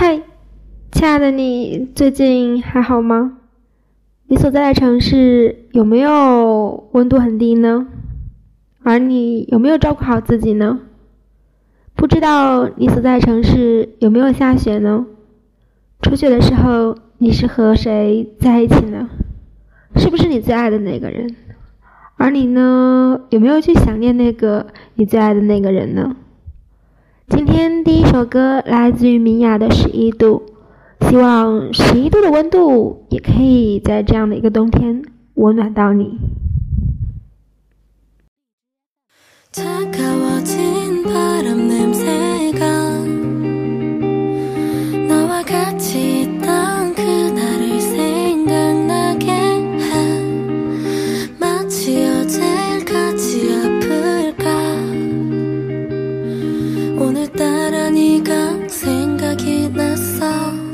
嗨，亲爱的你，最近还好吗？你所在的城市有没有温度很低呢？而你有没有照顾好自己呢？不知道你所在城市有没有下雪呢？初雪的时候，你是和谁在一起呢？是不是你最爱的那个人？而你呢，有没有去想念那个你最爱的那个人呢？今天第一首歌来自于明雅的《十一度》，希望十一度的温度也可以在这样的一个冬天温暖到你。 차가워진 바람 냄새가 오늘따라 네가 생각이 났어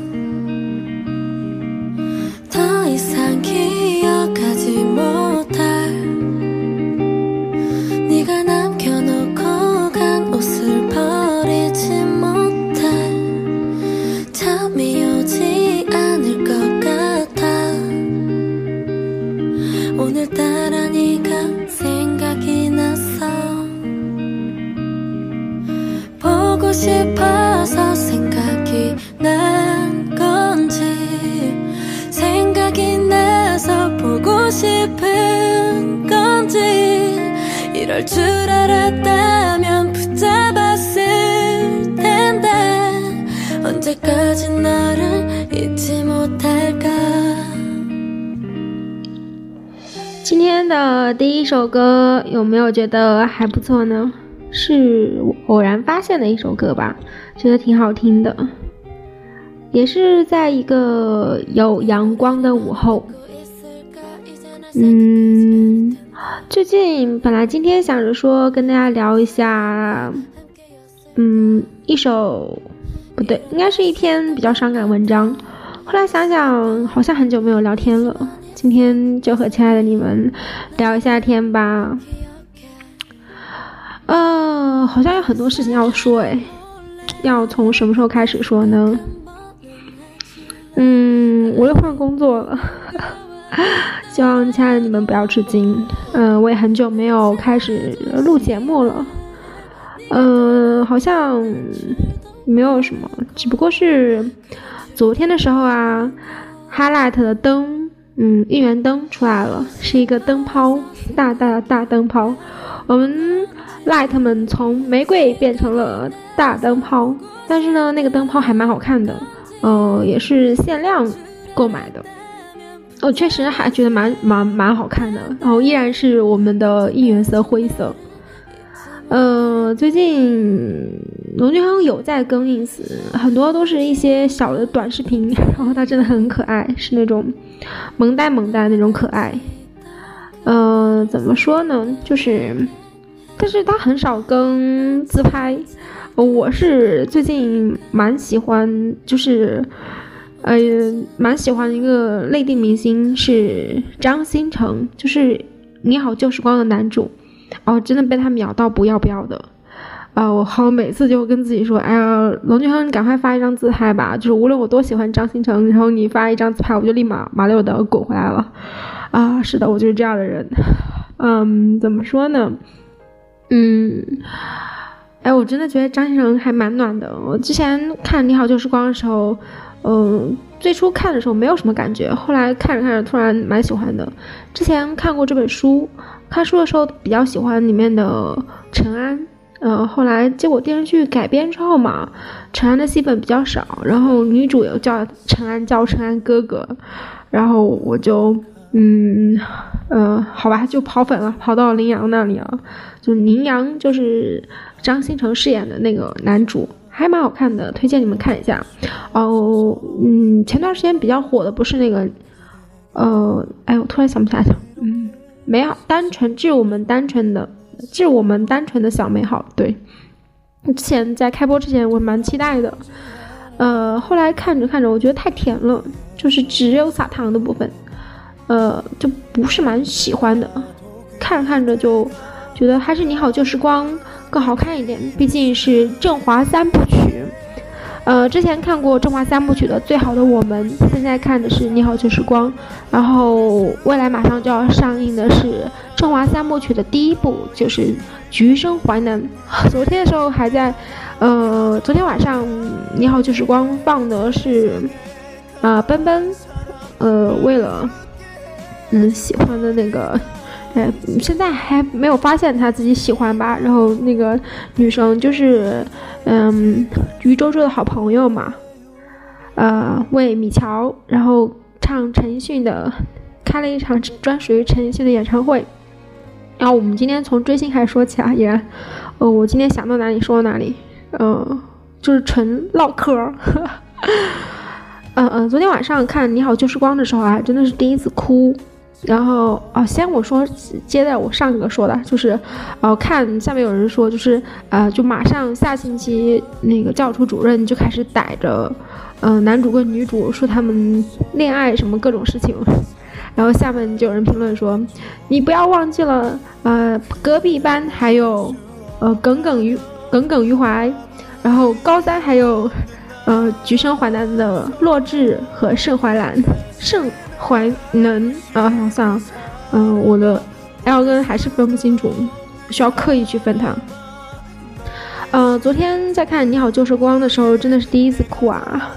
有没有觉得还不错呢？是偶然发现的一首歌吧，觉得挺好听的，也是在一个有阳光的午后。嗯，最近本来今天想着说跟大家聊一下，嗯，一首不对，应该是一篇比较伤感文章。后来想想，好像很久没有聊天了，今天就和亲爱的你们聊一下天吧。呃，好像有很多事情要说，哎，要从什么时候开始说呢？嗯，我又换工作了。希望亲爱的你们不要吃惊。嗯、我也很久没有开始录节目了。嗯、好像没有什么，只不过是昨天的时候啊，Highlight 的灯，嗯，应援灯出来了，是一个灯泡，大大的大灯泡。我们 Light 们从玫瑰变成了大灯泡，但是呢，那个灯泡还蛮好看的，呃，也是限量购买的。我确实还觉得蛮蛮蛮好看的，然后依然是我们的应援色灰色。呃，最近龙俊亨有在更 ins，很多都是一些小的短视频，然后他真的很可爱，是那种萌呆萌呆那种可爱。呃，怎么说呢？就是，但是他很少更自拍。我是最近蛮喜欢，就是。呃，蛮喜欢一个内地明星是张新成，就是《你好旧时光》的男主，哦，真的被他秒到不要不要的，啊、我好每次就跟自己说，哎呀，龙俊亨，你赶快发一张自拍吧，就是无论我多喜欢张新成，然后你发一张自拍，我就立马麻溜的滚回来了，啊，是的，我就是这样的人，嗯，怎么说呢，嗯。哎，我真的觉得张新成还蛮暖的。我之前看《你好旧时光》的时候，嗯，最初看的时候没有什么感觉，后来看着看着突然蛮喜欢的。之前看过这本书，看书的时候比较喜欢里面的陈安，呃，后来结果电视剧改编之后嘛，陈安的戏份比较少，然后女主又叫陈安，叫陈安哥哥，然后我就嗯呃，好吧，就跑粉了，跑到林阳那里啊，就是林阳就是张新成饰演的那个男主。还蛮好看的，推荐你们看一下。哦，嗯，前段时间比较火的不是那个，呃，哎，我突然想不起来了。嗯，美好单纯，致我们单纯的，致我们单纯的小美好。对，之前在开播之前我蛮期待的，呃，后来看着看着，我觉得太甜了，就是只有撒糖的部分，呃，就不是蛮喜欢的。看着看着就觉得还是《你好旧时光》更好看一点，毕竟是振华三部曲。呃，之前看过《振华三部曲》的《最好的我们》，现在看的是《你好旧时光》，然后未来马上就要上映的是《振华三部曲》的第一部，就是《橘生淮南》。昨天的时候还在，呃，昨天晚上《你好旧时光》放的是，啊，奔奔，呃，为了，嗯，喜欢的那个。哎，现在还没有发现他自己喜欢吧？然后那个女生就是，嗯，于周周的好朋友嘛，呃，为米乔，然后唱陈奕迅的，开了一场专属于陈奕迅的演唱会。然后我们今天从追星开始说起啊，依然，呃，我今天想到哪里说到哪里，嗯，就是纯唠嗑。嗯嗯，昨天晚上看《你好旧时光》的时候啊，真的是第一次哭。然后啊，先我说，接着我上一个说的，就是，呃，看下面有人说，就是呃，就马上下星期那个教处主任就开始逮着，呃，男主跟女主说他们恋爱什么各种事情，然后下面就有人评论说，你不要忘记了，呃，隔壁班还有，呃，耿耿于耿耿于怀，然后高三还有，呃，橘生淮南的洛枳和盛淮南，盛。怀能啊，算了，嗯，我的 L 跟还是分不清楚，需要刻意去分它。呃，昨天在看《你好旧时光》的时候，真的是第一次哭啊！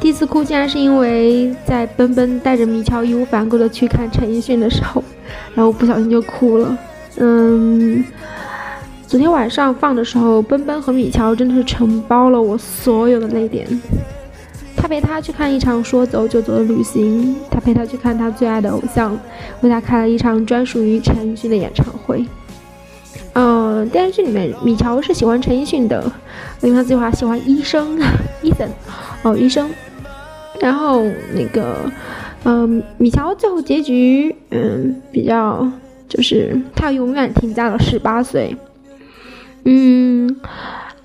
第一次哭竟然是因为在奔奔带着米乔义无反顾的去看陈奕迅的时候，然后不小心就哭了。嗯，昨天晚上放的时候，奔奔和米乔真的是承包了我所有的泪点。陪他去看一场说走就走的旅行，他陪他去看他最爱的偶像，为他开了一场专属于陈奕迅的演唱会。嗯，电视剧里面米乔是喜欢陈奕迅的，因为他这句话喜欢医生伊森，哦医生。然后那个，嗯，米乔最后结局，嗯，比较就是他永远停在了十八岁。嗯。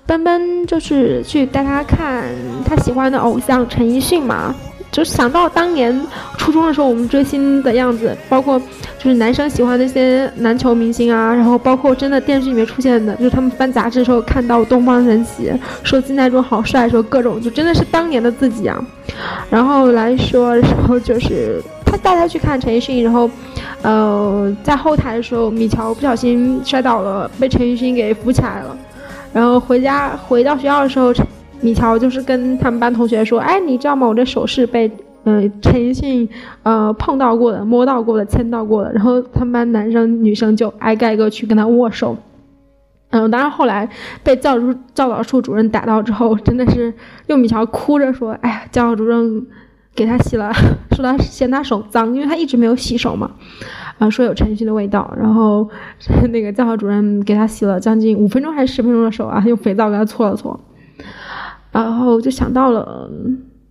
奔奔就是去带他看他喜欢的偶像陈奕迅嘛，就想到当年初中的时候我们追星的样子，包括就是男生喜欢那些篮球明星啊，然后包括真的电视里面出现的，就是他们翻杂志的时候看到东方神起，说金在中好帅，说各种就真的是当年的自己啊。然后来说的时候就是他带他去看陈奕迅，然后呃在后台的时候米乔不小心摔倒了，被陈奕迅给扶起来了。然后回家回到学校的时候，米乔就是跟他们班同学说：“哎，你知道吗？我这手是被嗯陈奕迅呃碰到过的、摸到过的、牵到过的。”然后他们班男生女生就挨个个去跟他握手。嗯，当然后来被教主教导处主任逮到之后，真的是用米乔哭着说：“哎呀，教导主任给他洗了，说他嫌他手脏，因为他一直没有洗手嘛。”啊，说有陈奕迅的味道，然后那个教导主任给他洗了将近五分钟还是十分钟的手啊，用肥皂给他搓了搓，然后就想到了，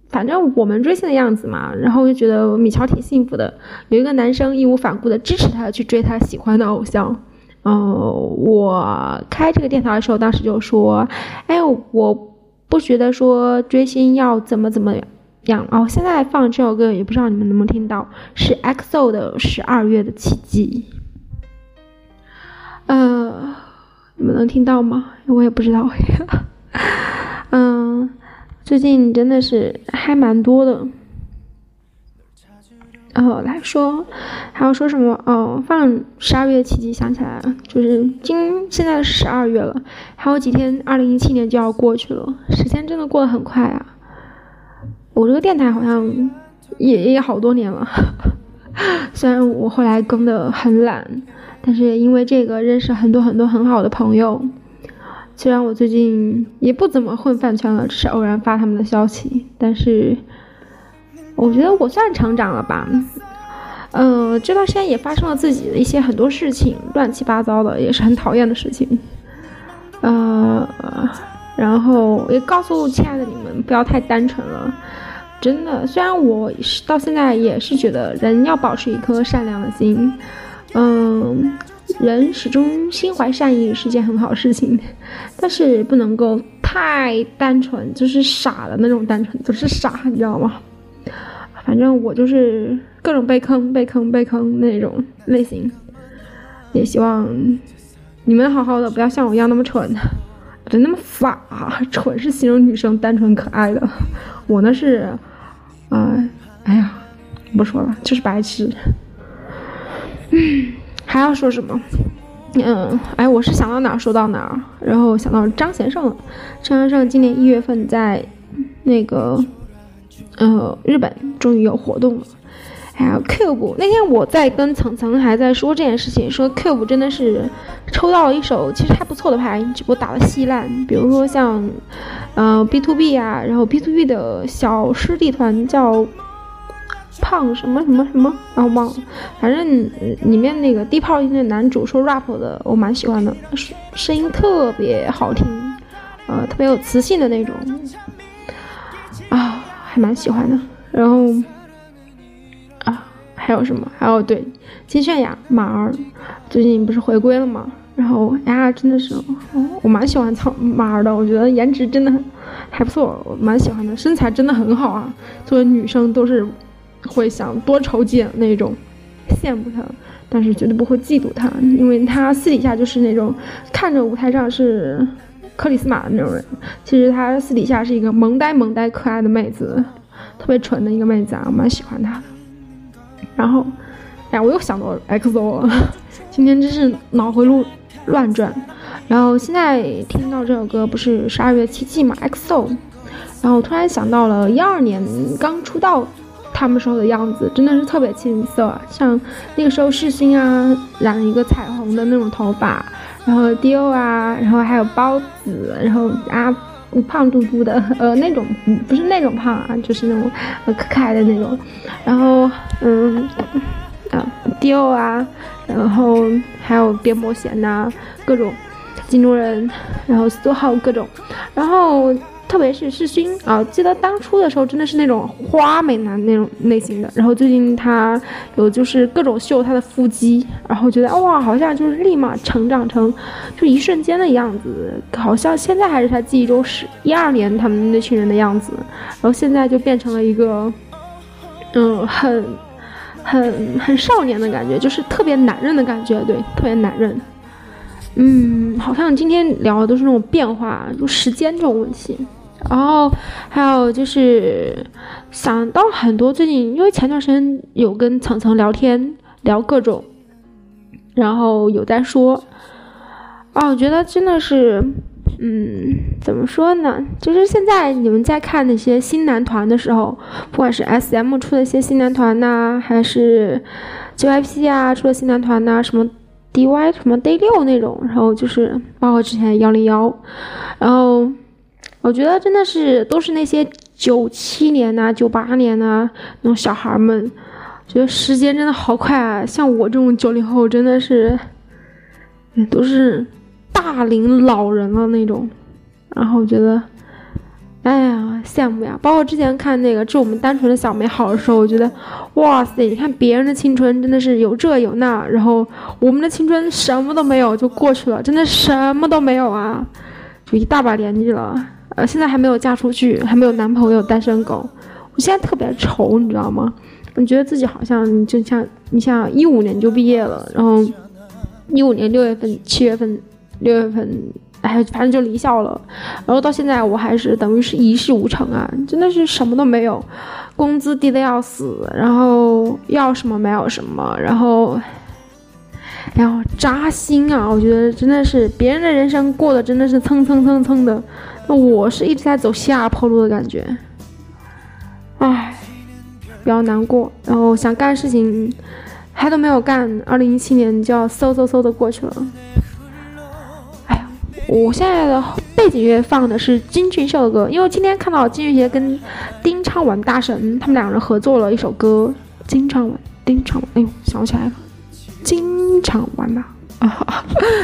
反正我们追星的样子嘛，然后就觉得米乔挺幸福的，有一个男生义无反顾的支持他去追他喜欢的偶像。嗯，我开这个电台的时候，当时就说，哎，我不觉得说追星要怎么怎么样。哦，现在放这首歌也不知道你们能不能听到，是 EXO 的《十二月的奇迹》。呃，你们能听到吗？我也不知道。嗯，最近真的是还蛮多的。然哦，来说还要说什么？哦，放《十二月的奇迹》，想起来了，就是今现在是十二月了，还有几天，二零一七年就要过去了，时间真的过得很快啊。我这个电台好像也也好多年了，虽然我后来更的很懒，但是因为这个认识很多很多很好的朋友。虽然我最近也不怎么混饭圈了，只是偶然发他们的消息，但是我觉得我算成长了吧。呃，这段时间也发生了自己的一些很多事情，乱七八糟的，也是很讨厌的事情。呃，然后也告诉亲爱的你们，不要太单纯了。真的，虽然我是到现在也是觉得人要保持一颗善良的心，嗯，人始终心怀善意是件很好事情，但是不能够太单纯，就是傻的那种单纯，就是傻，你知道吗？反正我就是各种被坑、被坑、被坑那种类型，也希望你们好好的，不要像我一样那么蠢。就那么法，蠢是形容女生单纯可爱的。我呢是，啊，哎呀，不说了，就是白痴。嗯，还要说什么？嗯，哎，我是想到哪儿说到哪儿，然后想到张贤胜了。张贤胜今年一月份在那个呃日本终于有活动了。还有 Cube，那天我在跟层层还在说这件事情，说 Cube 真的是抽到了一手其实还不错的牌，只不过打的稀烂。比如说像，呃 B to B 啊，然后 B to B 的小师弟团叫胖什么什么什么，然后忘了，反正里面那个低炮音的男主说 rap 的，我蛮喜欢的，声音特别好听，呃，特别有磁性的那种，啊，还蛮喜欢的。然后。还有什么？还有对金泫雅马儿最近不是回归了吗？然后呀，真的是我蛮喜欢草马儿的，我觉得颜值真的还不错，我蛮喜欢的，身材真的很好啊。作为女生都是会想多瞅几眼那种，羡慕她，但是绝对不会嫉妒她，因为她私底下就是那种看着舞台上是克里斯玛的那种人，其实她私底下是一个萌呆萌呆可爱的妹子，特别纯的一个妹子啊，我蛮喜欢她的。然后，哎，我又想到 XO 了，今天真是脑回路乱转。然后现在听到这首歌不是十二月七七嘛，XO。然后突然想到了一二年刚出道他们时候的样子，真的是特别青涩，像那个时候世新啊，染了一个彩虹的那种头发，然后 Dio 啊，然后还有包子，然后啊。胖嘟嘟的，呃，那种不是那种胖啊，就是那种呃可可爱的那种。然后，嗯，啊，迪奥啊，然后还有边伯贤呐，各种金钟仁，然后苏浩各种，然后。特别是世勋啊，记得当初的时候真的是那种花美男那种类型的，然后最近他有就是各种秀他的腹肌，然后觉得哇，好像就是立马成长成就一瞬间的样子，好像现在还是他记忆中十一二年他们那群人的样子，然后现在就变成了一个嗯很很很少年的感觉，就是特别男人的感觉，对，特别男人。嗯，好像今天聊的都是那种变化，就时间这种问题。然后还有就是想到很多最近，因为前段时间有跟层层聊天，聊各种，然后有在说，啊，我觉得真的是，嗯，怎么说呢？就是现在你们在看那些新男团的时候，不管是 S M 出的一些新男团呐，还是 J Y P 啊出的新男团呐，什么 D Y 什么 Day 六那种，然后就是包括之前幺零幺，然后。我觉得真的是都是那些九七年呐、九八年呐那种小孩们，觉得时间真的好快啊！像我这种九零后，真的是都是大龄老人了那种。然后我觉得，哎呀，羡慕呀！包括之前看那个《致我们单纯的小美好》的时候，我觉得，哇塞！你看别人的青春真的是有这有那，然后我们的青春什么都没有就过去了，真的什么都没有啊！就一大把年纪了。呃，现在还没有嫁出去，还没有男朋友，单身狗。我现在特别愁，你知道吗？我觉得自己好像就像你像一五年就毕业了，然后一五年六月份、七月份、六月份，哎，反正就离校了。然后到现在我还是等于是一事无成啊，真的是什么都没有，工资低的要死，然后要什么没有什么，然后，然后扎心啊！我觉得真的是别人的人生过得真的是蹭蹭蹭蹭的。那我是一直在走下坡路的感觉，唉，比较难过。然后想干事情，还都没有干。二零一七年就要嗖嗖嗖的过去了。哎呀，我现在的背景乐放的是金俊秀的歌，因为今天看到金俊杰跟丁昌文大神他们两人合作了一首歌。金昌文，丁昌文，哎呦，想不起来了，金昌文吧。啊，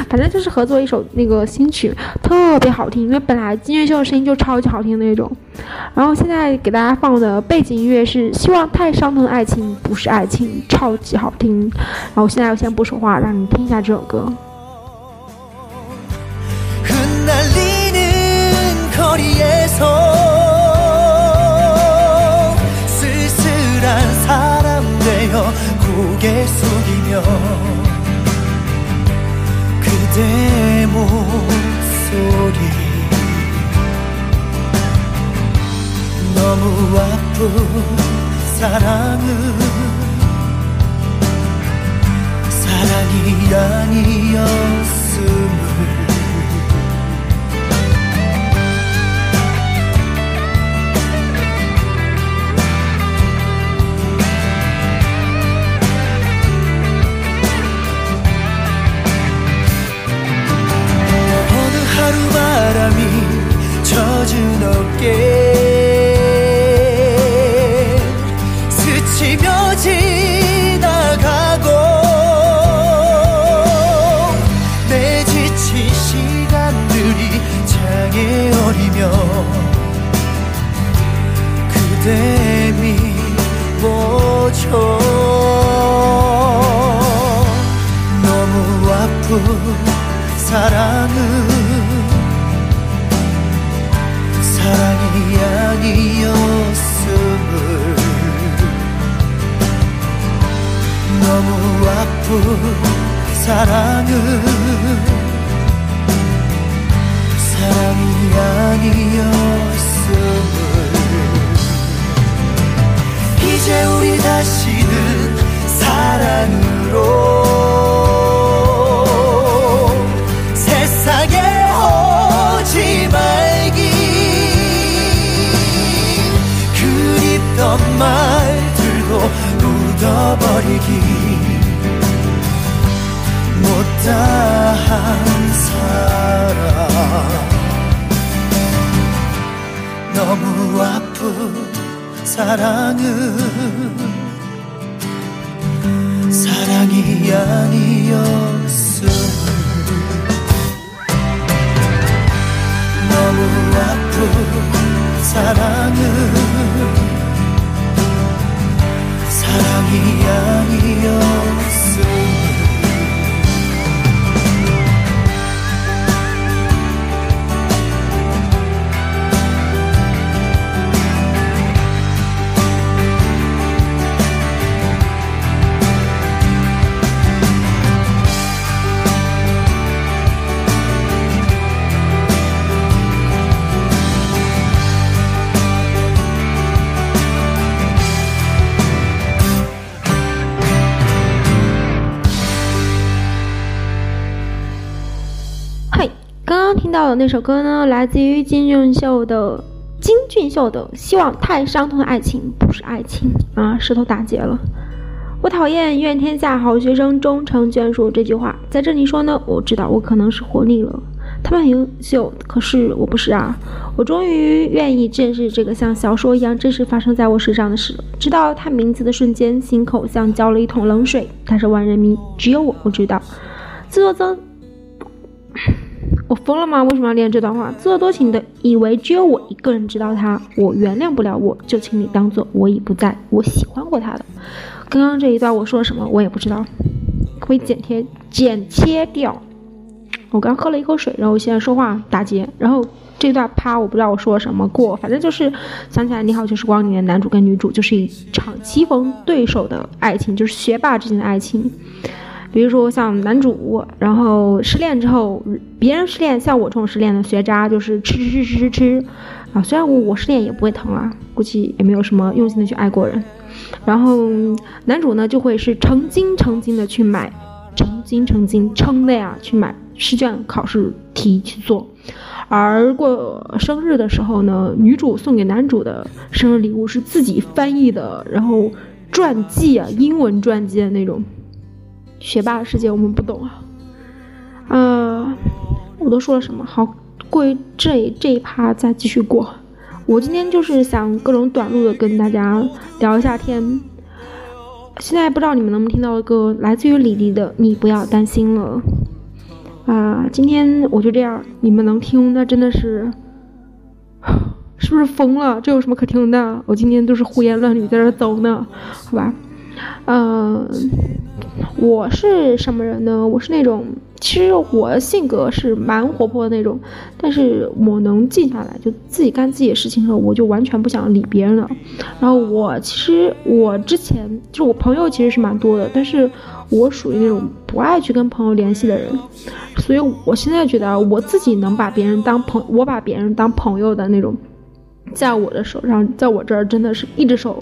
反正就是合作一首那个新曲，特别好听。因为本来金月秀的声音就超级好听那种。然后现在给大家放的背景音乐是《希望太伤痛的爱情不是爱情》，超级好听。然后现在我先不说话，让你听一下这首歌。 너무 아픈 사랑은 사랑이 아니었음을 到的那首歌呢，来自于金俊秀的金俊秀的《希望太伤痛的爱情不是爱情》啊，舌头打结了。我讨厌“愿天下好学生终成眷属”这句话，在这里说呢，我知道我可能是活腻了。他们很优秀，可是我不是啊！我终于愿意正视这个像小说一样真实发生在我身上的事了。知道他名字的瞬间，心口像浇了一桶冷水。他是万人迷，只有我不知道。自作增，我疯了吗？为什么要练这段话？自作多情的以为只有我一个人知道他，我原谅不了我，就请你当做我已不在，我喜欢过他的。刚刚这一段我说了什么？我也不知道，可以剪贴剪切掉。我刚喝了一口水，然后现在说话打结，然后这段啪，我不知道我说什么过，反正就是想起来《你好旧时光》里面男主跟女主就是一场棋逢对手的爱情，就是学霸之间的爱情。比如说像男主，然后失恋之后，别人失恋，像我这种失恋的学渣，就是吃吃吃吃吃吃啊。虽然我我失恋也不会疼啊，估计也没有什么用心的去爱过人。然后男主呢，就会是成精成精的去买，成精成精撑的呀，去买试卷考试题去做。而过生日的时候呢，女主送给男主的生日礼物是自己翻译的，然后传记啊，英文传记的那种。学霸的世界我们不懂啊。呃，我都说了什么？好，过于这这一趴再继续过。我今天就是想各种短路的跟大家聊一下天。现在不知道你们能不能听到的歌，来自于李黎的《你不要担心了》。啊，今天我就这样，你们能听，那真的是，是不是疯了？这有什么可听的？我今天都是胡言乱语在这走呢，好吧？嗯、我是什么人呢？我是那种，其实我性格是蛮活泼的那种，但是我能静下来，就自己干自己的事情的时候，我就完全不想理别人了。然后我其实我之前就我朋友其实是蛮多的，但是我属于那种不爱去跟朋友联系的人，所以我现在觉得我自己能把别人当朋，我把别人当朋友的那种在我的手上，在我这儿真的是一只手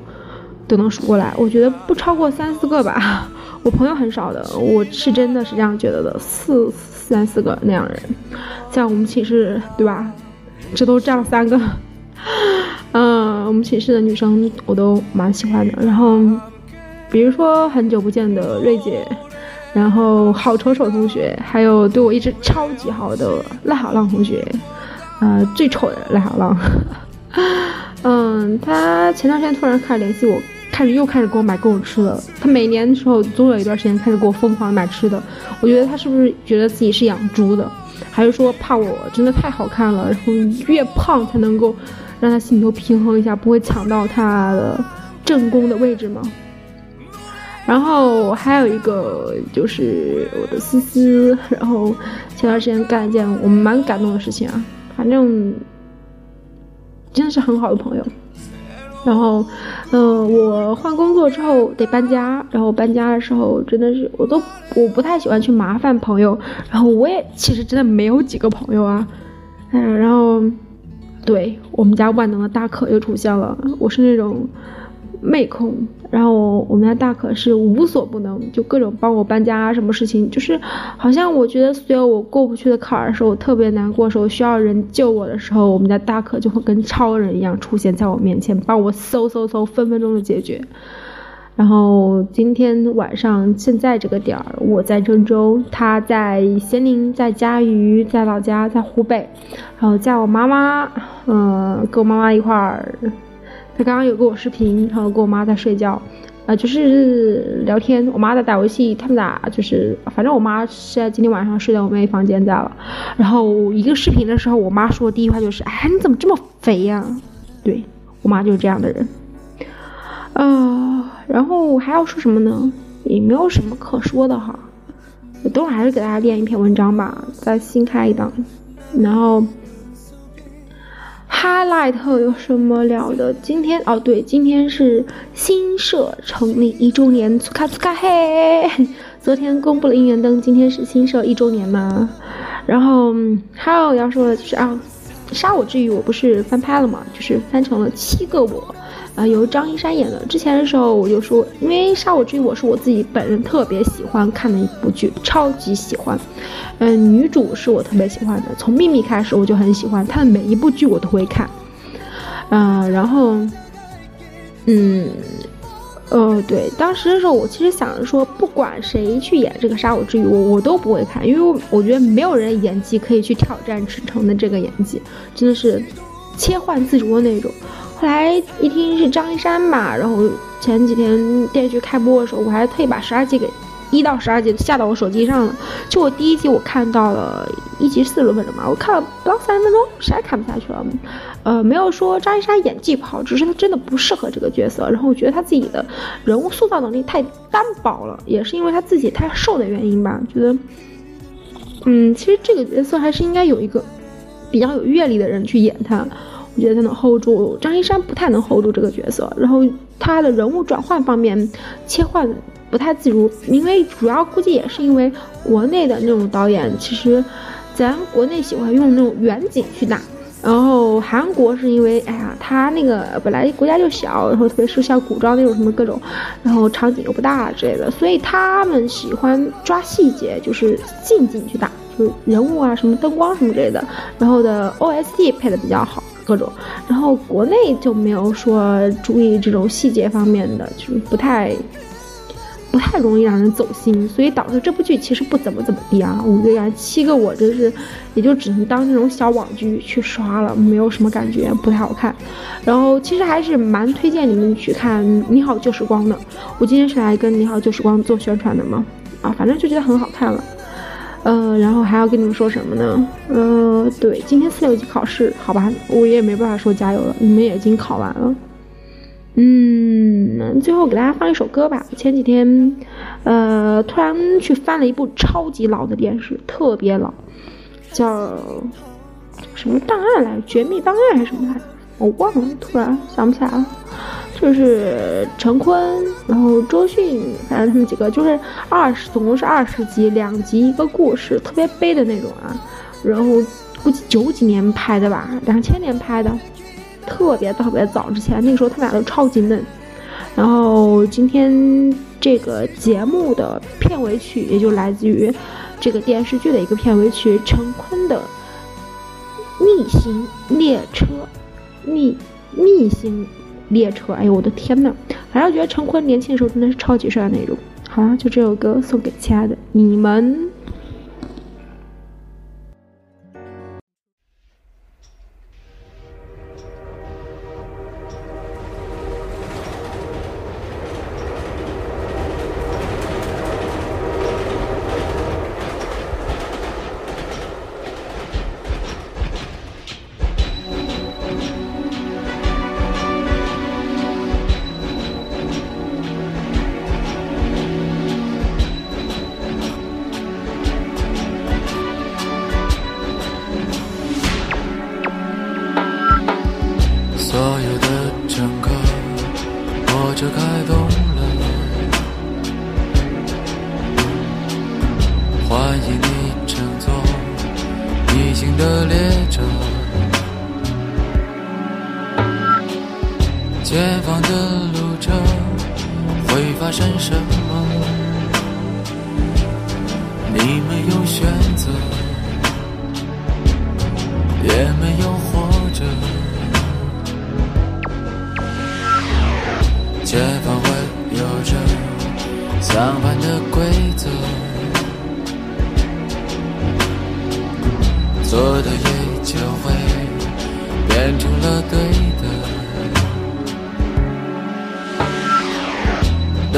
都能数过来，我觉得不超过三四个吧。我朋友很少的，我是真的是这样觉得的，四三四个那样人，在我们寝室，对吧？这都占了三个。嗯，我们寝室的女生我都蛮喜欢的。然后，比如说很久不见的瑞姐，然后好丑丑同学，还有对我一直超级好的赖好浪同学，呃，最丑的赖好浪。嗯，他前段时间突然开始联系我，开始又开始给我买各种吃的。他每年的时候总有一段时间开始给我疯狂买吃的。我觉得他是不是觉得自己是养猪的，还是说怕我真的太好看了，然后越胖才能够让他心里头平衡一下，不会抢到他的正宫的位置吗？然后还有一个就是我的思思，然后前段时间干一件我蛮感动的事情啊，反正。真的是很好的朋友，然后，嗯，我换工作之后得搬家，然后搬家的时候真的是我都我不太喜欢去麻烦朋友，然后我也其实真的没有几个朋友啊，嗯，然后，对我们家万能的大可又出现了，我是那种。妹控，然后我们家大可是无所不能，就各种帮我搬家，什么事情就是好像我觉得所有我过不去的坎儿的时候，我特别难过的时候，需要人救我的时候，我们家大可就会跟超人一样出现在我面前，帮我嗖嗖嗖分分钟的解决。然后今天晚上现在这个点儿，我在郑州，他在咸宁，在嘉鱼，在老家，在湖北，然后在我妈妈，嗯，跟我妈妈一块儿。他刚刚有跟我视频，然后跟我妈在睡觉，呃，就是聊天。我妈在打游戏，他们俩就是，反正我妈是在今天晚上睡在我妹房间在了。然后一个视频的时候，我妈说的第一句话就是：“哎，你怎么这么肥呀？”对我妈就是这样的人。呃，然后还要说什么呢？也没有什么可说的哈。我等会儿还是给大家练一篇文章吧，再新开一档，然后。Highlight 有什么聊的？今天哦，对，今天是新社成立一周年，粗卡粗卡嘿！昨天公布了应援灯，今天是新社一周年嘛。然后还有要说的就是啊，杀我之余，我不是翻拍了嘛，就是翻成了七个我。啊，由张一山演的。之前的时候我就说，因为《杀我之余》我是我自己本人特别喜欢看的一部剧，超级喜欢。嗯，女主是我特别喜欢的，从《秘密》开始我就很喜欢，她的每一部剧我都会看。嗯，然后，嗯，呃，对，当时的时候我其实想着说，不管谁去演这个《杀我之余》，我我都不会看，因为我觉得没有人演技可以去挑战池诚的这个演技，真的是切换自如的那种。后来一听是张一山吧，然后前几天电视剧开播的时候，我还特意把十二集给一到十二集下到我手机上了。就我第一集我看到了一集四十多分钟嘛，我看了不到三十分钟，实在看不下去了。呃，没有说张一山演技不好，只是他真的不适合这个角色。然后我觉得他自己的人物塑造能力太单薄了，也是因为他自己太瘦的原因吧。觉得，嗯，其实这个角色还是应该有一个比较有阅历的人去演他。我觉得他能 hold 住张一山，不太能 hold 住这个角色。然后他的人物转换方面切换不太自如，因为主要估计也是因为国内的那种导演，其实咱国内喜欢用那种远景去打，然后韩国是因为哎呀，他那个本来国家就小，然后特别是像古装那种什么各种，然后场景又不大之类的，所以他们喜欢抓细节，就是近景去打，就是人物啊什么灯光什么之类的，然后的 OST 配的比较好。各种，然后国内就没有说注意这种细节方面的，就是不太不太容易让人走心，所以导致这部剧其实不怎么怎么地啊。五个人七个我真是也就只能当这种小网剧去刷了，没有什么感觉，不太好看。然后其实还是蛮推荐你们去看《你好旧时光》的，我今天是来跟《你好旧时光》做宣传的嘛，啊，反正就觉得很好看了。呃，然后还要跟你们说什么呢？呃，对，今天四六级考试，好吧，我也没办法说加油了，你们也已经考完了。嗯，最后给大家放一首歌吧。前几天，呃，突然去翻了一部超级老的电视，特别老，叫什么档案来？绝密档案还是什么来着？我忘了，突然想不起来了。就是陈坤，然后周迅，反正他们几个就是二十，总共是二十集，两集一个故事，特别悲的那种啊。然后估计九几年拍的吧，两千年拍的，特别特别早之前，那个时候他们俩都超级嫩。然后今天这个节目的片尾曲，也就来自于这个电视剧的一个片尾曲，陈坤的《逆行列车》，逆逆行列车。哎呦我的天呐！反正我觉得陈坤年轻的时候真的是超级帅的那种。好了，就这首歌送给亲爱的你们。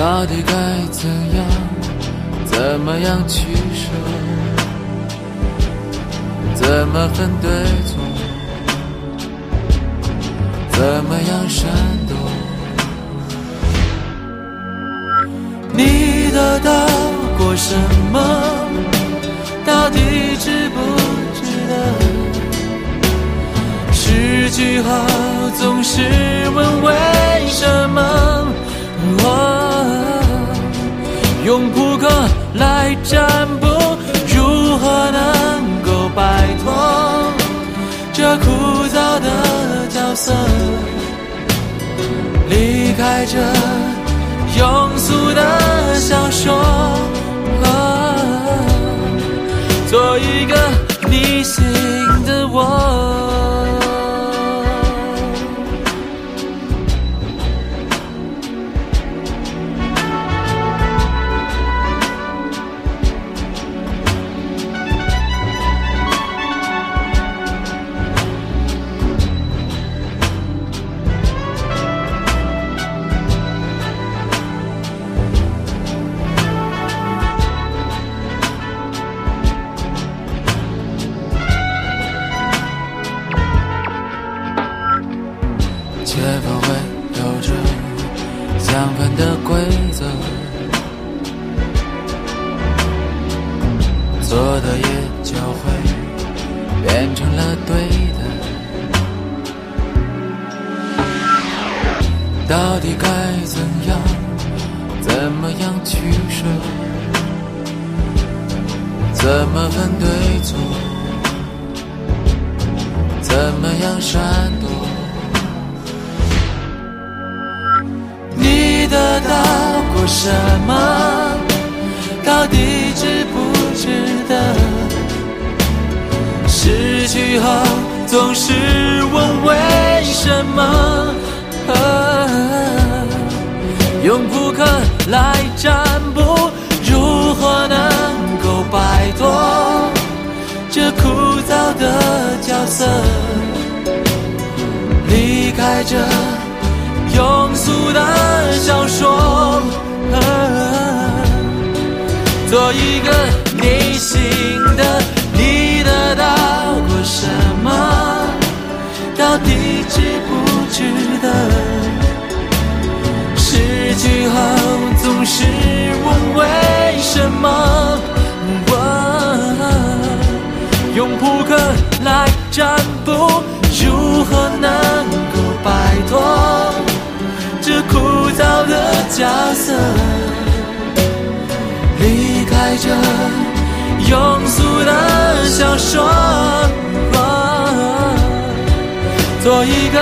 到底该怎样，怎么样取舍，怎么分对错，怎么样闪躲？你得到过什么？到底值不值得？失去后总是问为什么？我用扑克来占卜，如何能够摆脱这枯燥的角色？离开这。庸俗的小说，做一个怎么分对错，怎么样闪躲？你得到过什么？到底值不值得？失去后总是问为什么？用扑克来占卜，摆脱这枯燥的角色？离开这。庸俗的小说，做一个内心的，你得到过什么？到底值不值得？失去后总是占卜如何能够摆脱这枯燥的角色离开这庸俗的小说。做一个